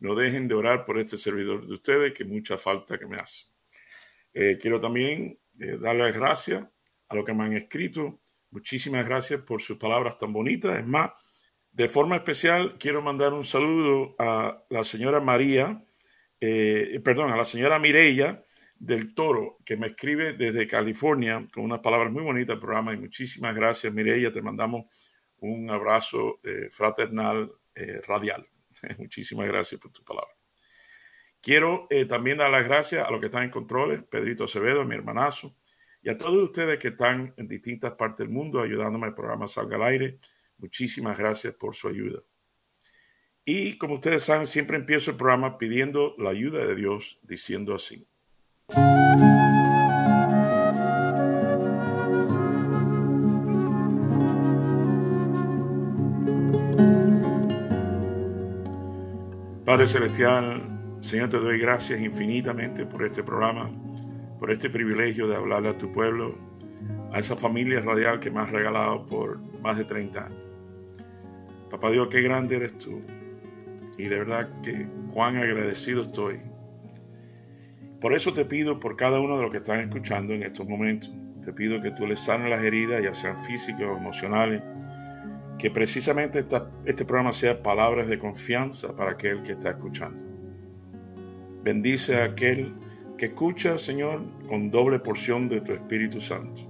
no dejen de orar por este servidor de ustedes, que mucha falta que me hace. Eh, quiero también eh, darles gracias a los que me han escrito. Muchísimas gracias por sus palabras tan bonitas. Es más, de forma especial quiero mandar un saludo a la señora María, eh, perdón, a la señora Mireya del Toro, que me escribe desde California con unas palabras muy bonitas del programa. Y muchísimas gracias, Mireya. Te mandamos un abrazo fraternal radial. Muchísimas gracias por tu palabra. Quiero eh, también dar las gracias a los que están en controles, Pedrito Acevedo, mi hermanazo, y a todos ustedes que están en distintas partes del mundo ayudándome al programa Salga al Aire. Muchísimas gracias por su ayuda. Y como ustedes saben, siempre empiezo el programa pidiendo la ayuda de Dios, diciendo así. Padre Celestial, Señor, te doy gracias infinitamente por este programa, por este privilegio de hablarle a tu pueblo, a esa familia radial que me has regalado por más de 30 años. Papá Dios, qué grande eres tú. Y de verdad que cuán agradecido estoy. Por eso te pido por cada uno de los que están escuchando en estos momentos. Te pido que tú les sanes las heridas, ya sean físicas o emocionales que precisamente este programa sea palabras de confianza para aquel que está escuchando. Bendice a aquel que escucha, Señor, con doble porción de tu Espíritu Santo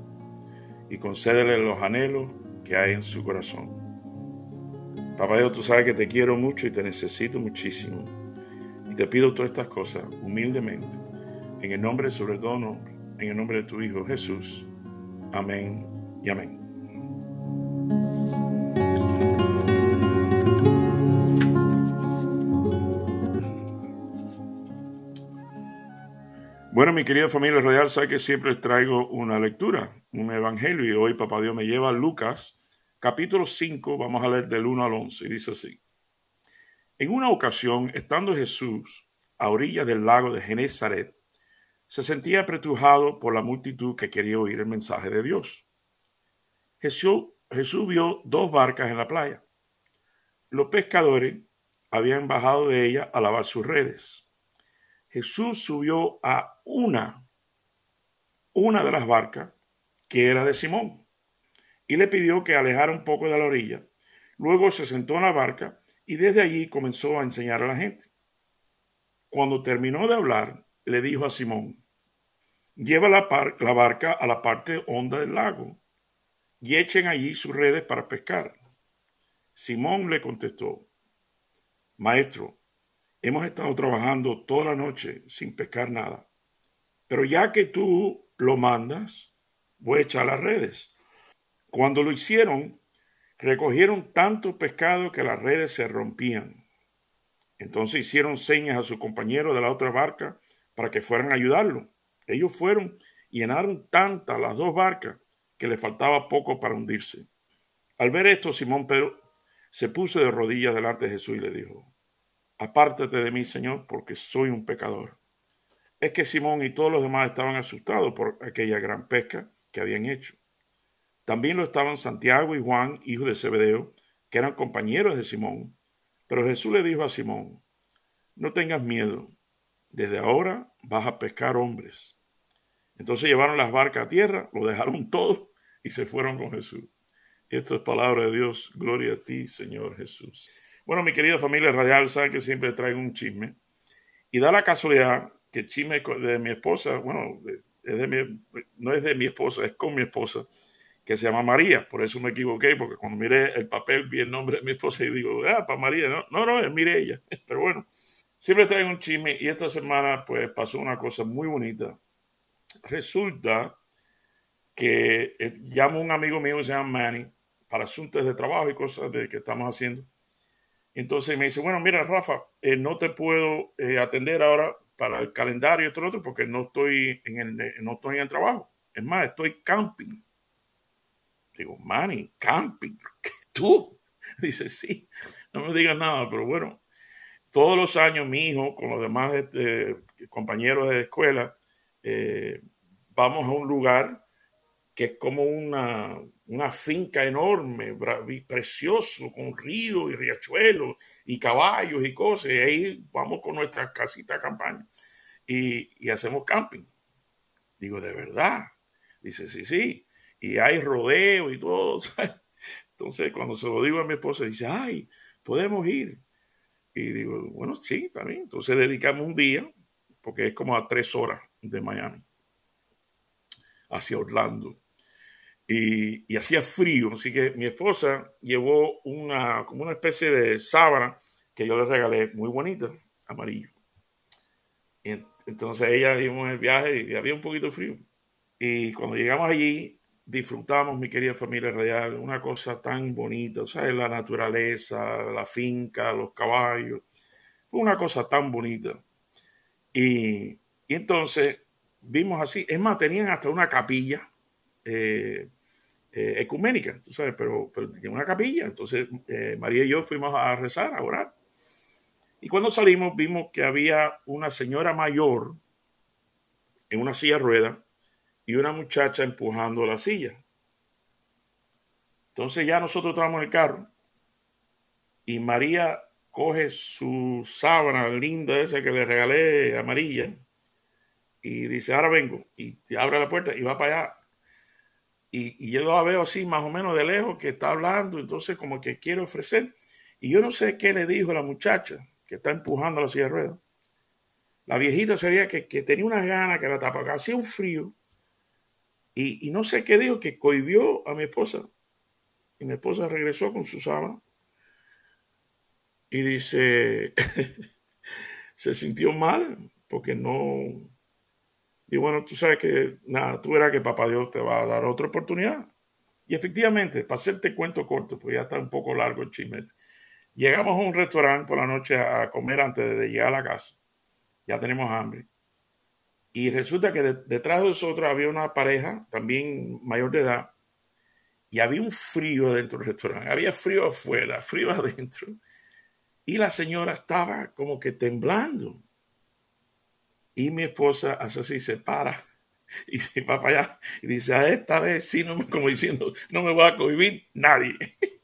y concédele los anhelos que hay en su corazón. Papá Dios, tú sabes que te quiero mucho y te necesito muchísimo. Y te pido todas estas cosas humildemente, en el nombre sobre todo nombre, en el nombre de tu Hijo Jesús. Amén y amén. Bueno, mi querida familia radial, sabe que siempre les traigo una lectura, un evangelio, y hoy Papá Dios me lleva a Lucas, capítulo 5, vamos a leer del 1 al 11, y dice así. En una ocasión, estando Jesús a orillas del lago de Genezaret, se sentía apretujado por la multitud que quería oír el mensaje de Dios. Jesús, Jesús vio dos barcas en la playa. Los pescadores habían bajado de ellas a lavar sus redes. Jesús subió a una, una de las barcas que era de Simón y le pidió que alejara un poco de la orilla. Luego se sentó en la barca y desde allí comenzó a enseñar a la gente. Cuando terminó de hablar, le dijo a Simón, lleva la, la barca a la parte honda del lago y echen allí sus redes para pescar. Simón le contestó, Maestro, hemos estado trabajando toda la noche sin pescar nada. Pero ya que tú lo mandas, voy a echar las redes. Cuando lo hicieron, recogieron tanto pescado que las redes se rompían. Entonces hicieron señas a su compañero de la otra barca para que fueran a ayudarlo. Ellos fueron y llenaron tantas las dos barcas que le faltaba poco para hundirse. Al ver esto, Simón Pedro se puso de rodillas delante de Jesús y le dijo, apártate de mí, Señor, porque soy un pecador. Es que Simón y todos los demás estaban asustados por aquella gran pesca que habían hecho. También lo estaban Santiago y Juan, hijos de Zebedeo, que eran compañeros de Simón. Pero Jesús le dijo a Simón, no tengas miedo, desde ahora vas a pescar hombres. Entonces llevaron las barcas a tierra, lo dejaron todo y se fueron con Jesús. Esto es palabra de Dios. Gloria a ti, Señor Jesús. Bueno, mi querida familia radial, saben que siempre traigo un chisme. Y da la casualidad que el chisme de mi esposa, bueno, es de mi, no es de mi esposa, es con mi esposa, que se llama María. Por eso me equivoqué, porque cuando miré el papel vi el nombre de mi esposa y digo, ah, para María. No, no, no es ella. Pero bueno, siempre traigo un chisme y esta semana pues pasó una cosa muy bonita. Resulta que eh, llamo a un amigo mío que se llama Manny para asuntos de trabajo y cosas de que estamos haciendo entonces me dice, bueno, mira, Rafa, eh, no te puedo eh, atender ahora para el calendario y otro porque no estoy en el, no estoy en el trabajo. Es más, estoy camping. Digo, Manny, camping. ¿Tú? Dice, sí, no me digas nada, pero bueno, todos los años mi hijo con los demás este, compañeros de escuela eh, vamos a un lugar que es como una, una finca enorme, precioso, con ríos y riachuelos y caballos y cosas. Y ahí vamos con nuestra casita de campaña y, y hacemos camping. Digo, ¿de verdad? Dice, sí, sí. Y hay rodeo y todo. Entonces, cuando se lo digo a mi esposa, dice, ay, podemos ir. Y digo, bueno, sí, también. Entonces dedicamos un día, porque es como a tres horas de Miami, hacia Orlando y, hacía frío, así que mi esposa llevó una, como una especie de sábana que yo le regalé, muy bonita, amarillo. Entonces ella dimos el viaje y había un poquito frío. Y cuando llegamos allí, disfrutamos, mi querida familia real, una cosa tan bonita, ¿sabes? La naturaleza, la finca, los caballos. Fue una cosa tan bonita. Y, y entonces vimos así, es más, tenían hasta una capilla eh, eh, ecuménica, tú sabes, pero, tiene una capilla. Entonces eh, María y yo fuimos a rezar, a orar. Y cuando salimos vimos que había una señora mayor en una silla de ruedas y una muchacha empujando la silla. Entonces ya nosotros estábamos en el carro y María coge su sábana linda esa que le regalé amarilla y dice, ahora vengo. Y abre la puerta y va para allá y, yo la veo así más o menos de lejos que está hablando, entonces como que quiere ofrecer. Y yo no sé qué le dijo la muchacha que está empujando la silla de ruedas. La viejita sabía que, que tenía una gana que la tapaba, hacía un frío. Y, no sé qué dijo, que cohibió a mi esposa. Y mi esposa regresó con su sábana. Y dice, se sintió mal porque no, y bueno, tú sabes que, nada, tú verás que papá Dios te va a dar otra oportunidad. Y efectivamente, para hacerte cuento corto, pues ya está un poco largo el chisme. Llegamos a un restaurante por la noche a comer antes de llegar a la casa. Ya tenemos hambre. Y resulta que detrás de nosotros había una pareja, también mayor de edad, y había un frío dentro del restaurante. Había frío afuera, frío adentro. Y la señora estaba como que temblando. Y mi esposa hace así, se para y se va para allá y dice, a esta vez sí, no, como diciendo, no me va a cohibir nadie.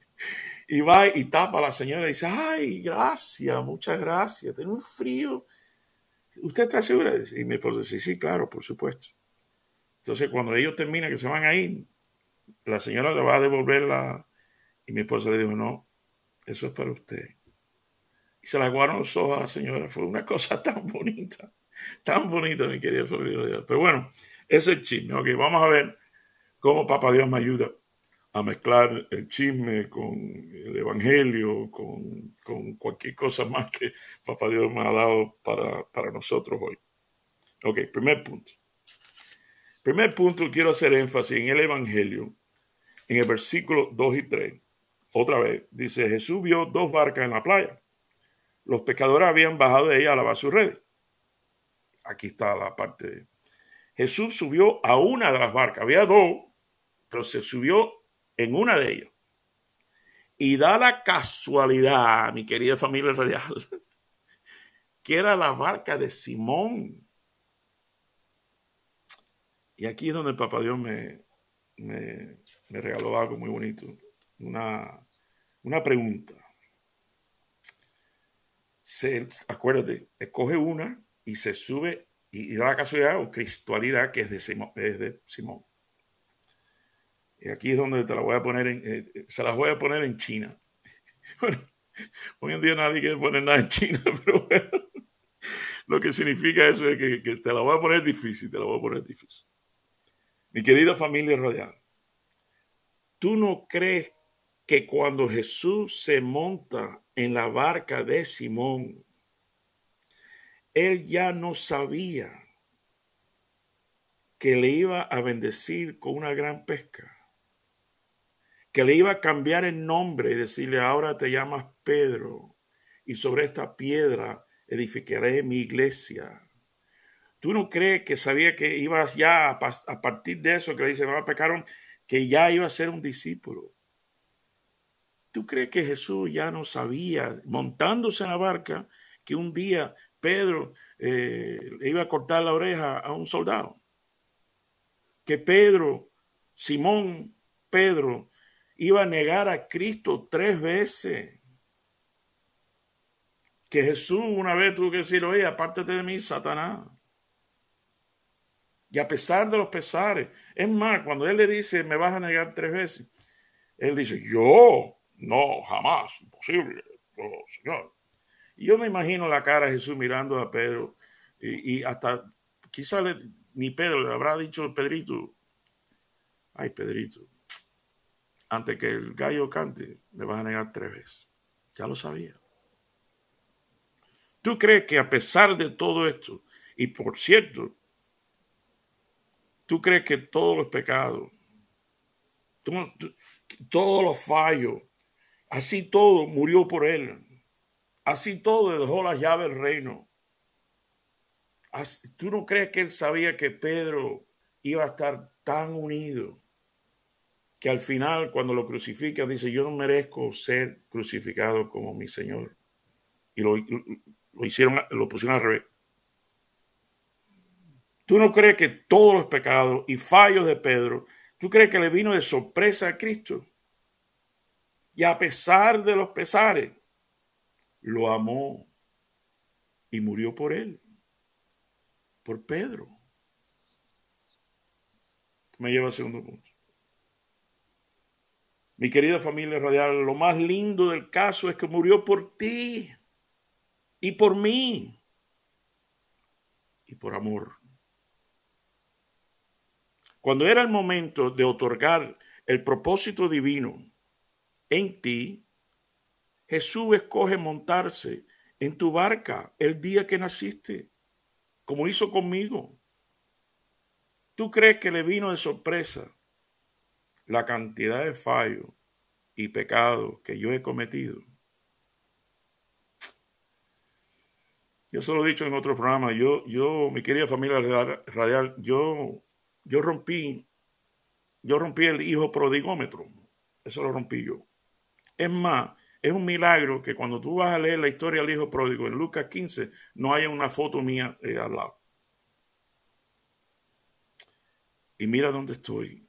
Y va y tapa a la señora y dice, ay, gracias, muchas gracias, tengo un frío. ¿Usted está segura? Y mi esposa dice, sí, claro, por supuesto. Entonces, cuando ellos terminan, que se van a ir, la señora le va a devolver la... Y mi esposa le dijo, no, eso es para usted. Y se la guardaron los ojos a la señora. Fue una cosa tan bonita. Tan bonito, mi querida familia. Pero bueno, ese es el chisme. Ok, vamos a ver cómo Papá Dios me ayuda a mezclar el chisme con el Evangelio, con, cualquier cosa más que Papá Dios me ha dado para, para nosotros hoy. Ok, primer punto. Primer punto, quiero hacer énfasis en el Evangelio, en el versículo 2 y 3. Otra vez, dice, Jesús vio dos barcas en la playa. Los pescadores habían bajado de ella a lavar sus redes aquí está la parte. Jesús subió a una de las barcas, había dos, pero se subió en una de ellas. Y da la casualidad, mi querida familia radial, que era la barca de Simón. Y aquí es donde el Papá Dios me, me, regaló algo muy bonito, una, una pregunta. Se, acuérdate, escoge una y se sube y, da la casualidad o cristualidad que es de Simón. Y aquí es donde te la voy a poner en, eh, eh, se las voy a poner en China. Bueno, hoy en día nadie quiere poner nada en China, pero bueno, lo que significa eso es que, que te la voy a poner difícil, te la voy a poner difícil. Mi querida familia radial, ¿tú no crees que cuando Jesús se monta en la barca de Simón, él ya no sabía que le iba a bendecir con una gran pesca, que le iba a cambiar el nombre y decirle, ahora te llamas Pedro, y sobre esta piedra edificaré mi iglesia, ¿Tú no crees que sabía que ibas ya a, partir de eso que le dice, pecaron, que ya iba a ser un discípulo? ¿Tú crees que Jesús ya no sabía, montándose en la barca, que un día Pedro eh, iba a cortar la oreja a un soldado? Que Pedro, Simón, Pedro, iba a negar a Cristo tres veces. Que Jesús una vez tuvo que decir, oye, apártate de mí, Satanás. Y a pesar de los pesares, es más, cuando él le dice, me vas a negar tres veces, él dice, yo, no, jamás, imposible, oh, Señor. Yo me imagino la cara de Jesús mirando a Pedro y, hasta quizá ni Pedro le habrá dicho Pedrito, ay Pedrito, antes que el gallo cante, me vas a negar tres veces. Ya lo sabía. ¿Tú crees que a pesar de todo esto, y por cierto, tú crees que todos los pecados, todos los fallos, así todo murió por él, así todo dejó la llave del reino? ¿Tú no crees que él sabía que Pedro iba a estar tan unido? que al final cuando lo crucifica dice, yo no merezco ser crucificado como mi Señor. Y lo, hicieron, lo pusieron al revés. ¿Tú no crees que todos los pecados y fallos de Pedro, tú crees que le vino de sorpresa a Cristo? Y a pesar de los pesares, lo amó y murió por él, por Pedro. Me lleva al segundo punto. Mi querida familia radial, lo más lindo del caso es que murió por ti y por mí y por amor. Cuando era el momento de otorgar el propósito divino en ti, Jesús escoge montarse en tu barca el día que naciste, como hizo conmigo. ¿Tú crees que le vino de sorpresa la cantidad de fallos y pecados que yo he cometido. Yo se lo he dicho en otro programa, yo, yo, mi querida familia radial, yo, yo rompí, yo rompí el hijo prodigómetro. Eso lo rompí yo. Es más, es un milagro que cuando tú vas a leer la historia del hijo pródigo en Lucas 15, no haya una foto mía eh, al lado. Y mira dónde estoy.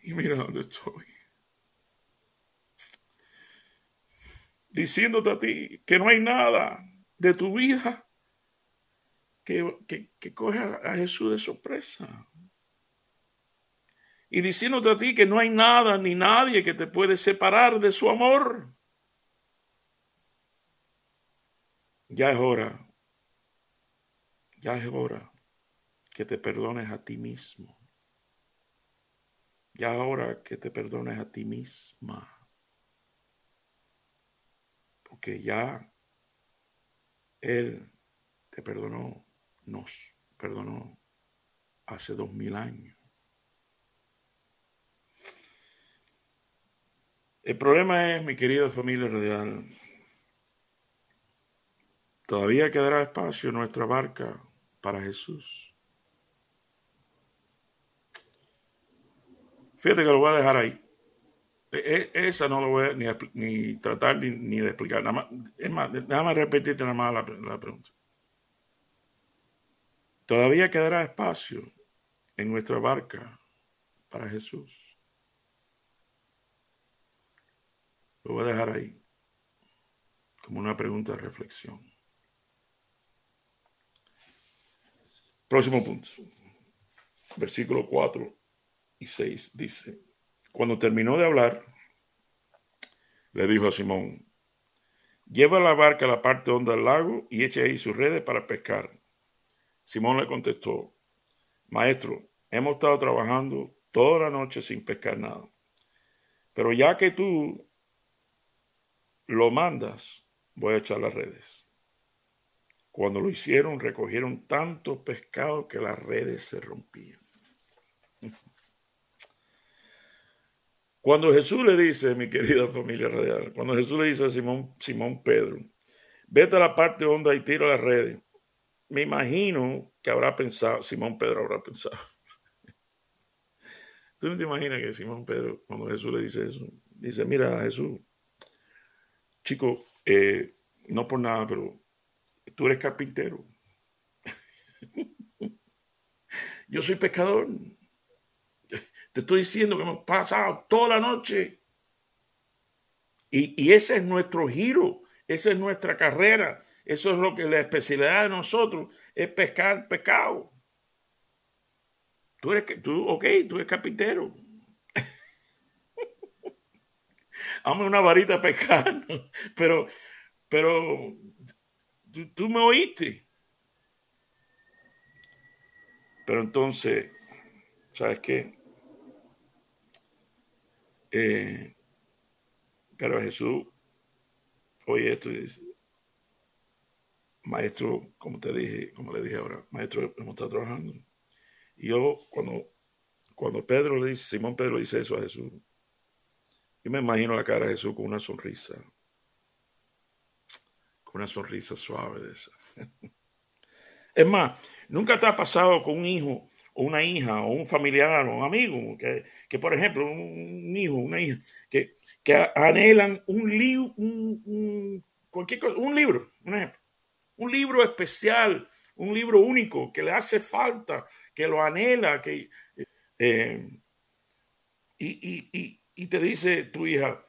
Y mira dónde estoy. Diciéndote a ti que no hay nada de tu vida que, que, coge a Jesús de sorpresa. Y diciéndote a ti que no hay nada ni nadie que te puede separar de su amor. Ya es hora, ya es hora que te perdones a ti mismo. Ya ahora que te perdones a ti misma. Porque ya Él te perdonó, nos perdonó hace dos mil años. El problema es, mi querida familia radial, todavía quedará espacio en nuestra barca para Jesús. Fíjate que lo voy a dejar ahí. E, e, esa no lo voy a ni, tratar ni, de explicar. Nada más, es más, déjame repetirte nada más la, la pregunta. Todavía quedará espacio en nuestra barca para Jesús. Lo voy a dejar ahí como una pregunta de reflexión. Próximo punto. Versículo 4 y 6 dice, cuando terminó de hablar, le dijo a Simón, lleva la barca a la parte honda del lago y eche ahí sus redes para pescar. Simón le contestó, maestro, hemos estado trabajando toda la noche sin pescar nada, pero ya que tú lo mandas, voy a echar las redes. Cuando lo hicieron, recogieron tantos pescados que las redes se rompían. Cuando Jesús le dice, mi querida familia radial, cuando Jesús le dice a Simón, Simón Pedro, vete a la parte honda y tira las redes. Me imagino que habrá pensado, Simón Pedro habrá pensado. ¿Tú no te imaginas que Simón Pedro, cuando Jesús le dice eso, dice, mira Jesús, chico, eh, no por nada, pero tú eres carpintero. Yo soy pescador. Te estoy diciendo que hemos pasado toda la noche. Y, y ese es nuestro giro, esa es nuestra carrera. Eso es lo que la especialidad de nosotros es pescar pescado. Tú eres, tú, ok, tú eres carpintero. Hazme una varita pescar, pero, pero tú, me oíste. Pero entonces, ¿sabes qué? Eh, pero Jesús oye esto y dice, maestro, como te dije, como le dije ahora, maestro, hemos estado trabajando. Y yo, cuando, cuando Pedro le dice, Simón Pedro dice eso a Jesús, yo me imagino la cara de Jesús con una sonrisa, con una sonrisa suave de esa. es más, nunca te ha pasado con un hijo o una hija o un familiar o un amigo, que, que por ejemplo, un hijo, una hija, que, que anhelan un, libro, un, cualquier cosa, un libro, un ejemplo, un libro especial, un libro único que le hace falta, que lo anhela, que, eh, y, y, y te dice tu hija,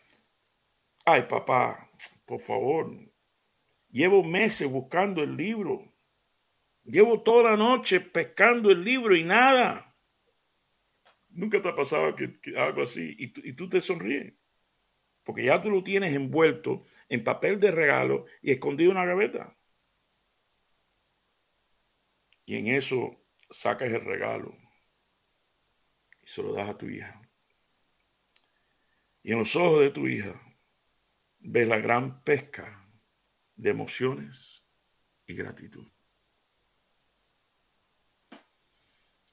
ay papá, por favor, llevo meses buscando el libro Llevo toda la noche pescando el libro y nada. Nunca te ha pasado que, algo así y, y tú te sonríes. Porque ya tú lo tienes envuelto en papel de regalo y escondido en una gaveta. Y en eso sacas el regalo y se lo das a tu hija. Y en los ojos de tu hija ves la gran pesca de emociones y gratitud.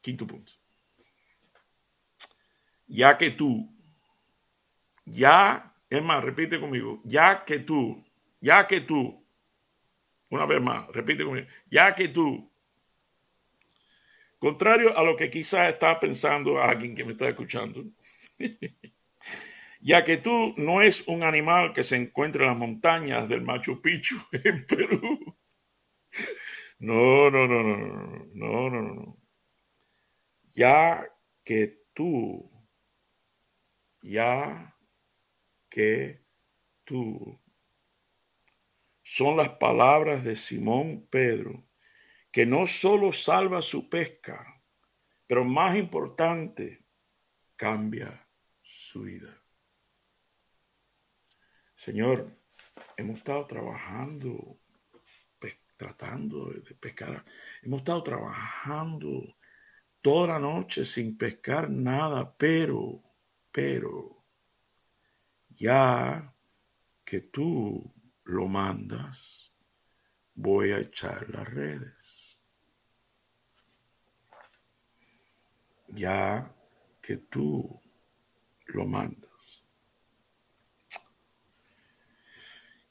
Quinto punto. Ya que tú, ya, es más, repite conmigo, ya que tú, ya que tú, una vez más, repite conmigo, ya que tú, contrario a lo que quizás está pensando alguien que me está escuchando, ya que tú no es un animal que se encuentra en las montañas del Machu Picchu en Perú. No, no, no, no, no, no, no, no ya que tú, ya que tú, son las palabras de Simón Pedro, que no solo salva su pesca, pero más importante, cambia su vida. Señor, hemos estado trabajando, tratando de pescar, hemos estado trabajando toda la noche sin pescar nada, pero, pero, ya que tú lo mandas, voy a echar las redes. Ya que tú lo mandas.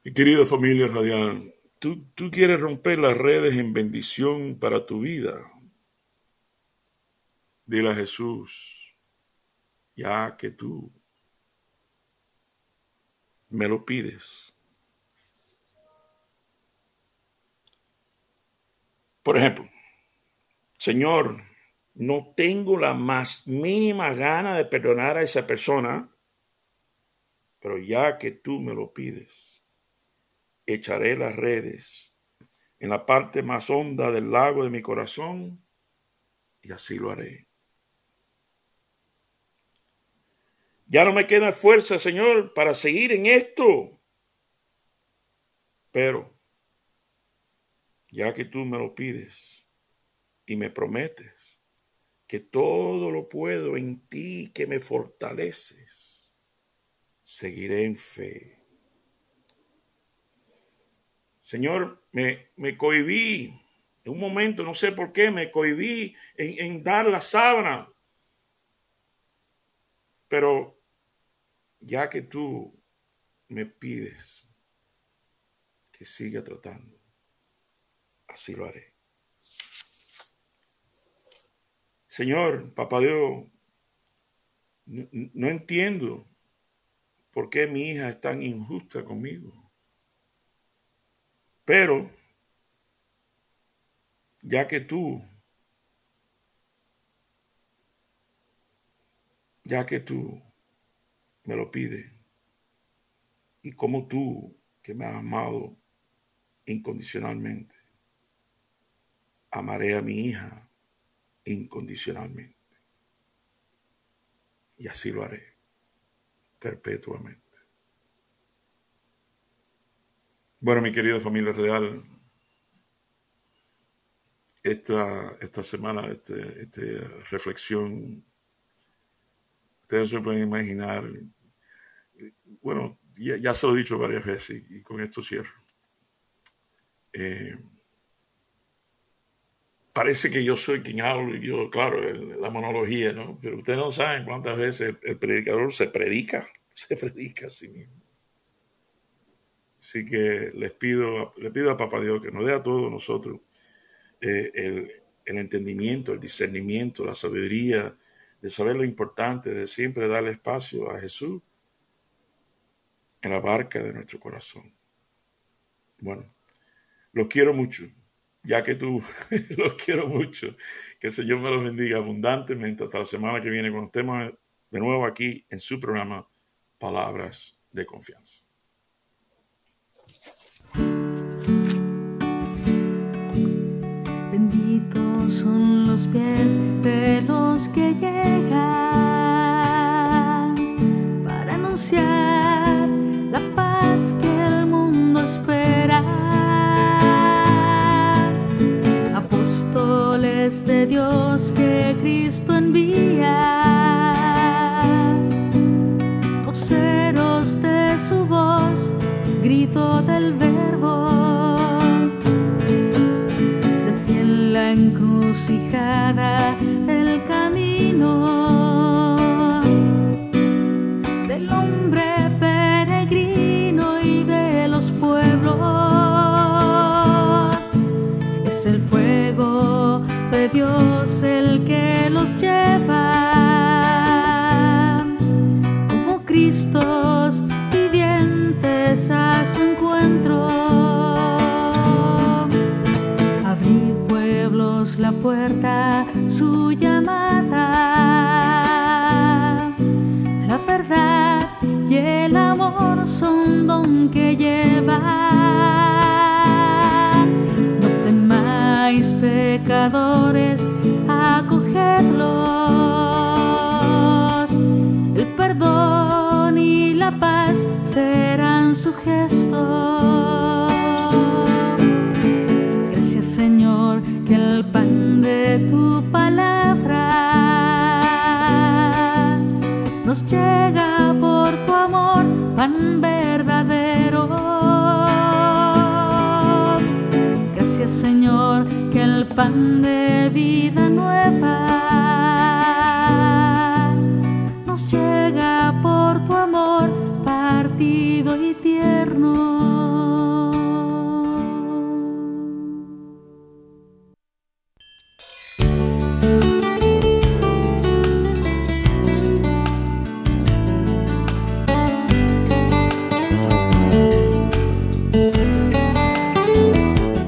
Mi querida familia radial, tú, tú quieres romper las redes en bendición para tu vida Dile a Jesús, ya que tú me lo pides. Por ejemplo, Señor, no tengo la más mínima gana de perdonar a esa persona, pero ya que tú me lo pides, echaré las redes en la parte más honda del lago de mi corazón y así lo haré. Ya no me queda fuerza, Señor, para seguir en esto. Pero, ya que tú me lo pides y me prometes que todo lo puedo en ti que me fortaleces, seguiré en fe. Señor, me, me cohibí en un momento, no sé por qué, me cohibí en, en dar la sábana pero ya que tú me pides que siga tratando. Así lo haré. Señor, papá Dios, no, no entiendo por qué mi hija es tan injusta conmigo. Pero, ya que tú, ya que tú me lo pides, y como tú, que me has amado incondicionalmente, amaré a mi hija incondicionalmente. Y así lo haré perpetuamente. Bueno, mi querida familia real, esta, esta semana, esta este reflexión, ustedes se pueden imaginar, bueno, ya, se lo he dicho varias veces y, con esto cierro. Eh, parece que yo soy quien hablo, y yo, claro, la monología, ¿no? Pero ustedes no saben cuántas veces el predicador se predica, se predica a sí mismo. Así que les pido, le pido a Papá Dios que nos dé a todos nosotros eh, el, entendimiento, el discernimiento, la sabiduría de saber lo importante, de siempre darle espacio a Jesús en la barca de nuestro corazón. Bueno, los quiero mucho, ya que tú los quiero mucho. Que el Señor me los bendiga abundantemente hasta la semana que viene cuando estemos de nuevo aquí en su programa Palabras de Confianza. Grito del del camino pecadores, acogedlos. El perdón y la paz serán su gesto. de tu palabra nos llega por tu amor, pan verdadero. Pan de vida nueva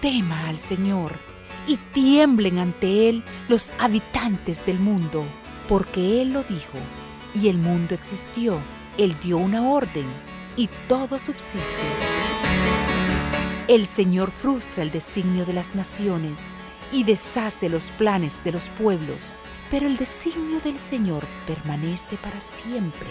Tema al Señor y tiemblen ante Él los habitantes del mundo, porque Él lo dijo y el mundo existió. Él dio una orden y todo subsiste. El Señor frustra el designio de las naciones y deshace los planes de los pueblos, pero el designio del Señor permanece para siempre.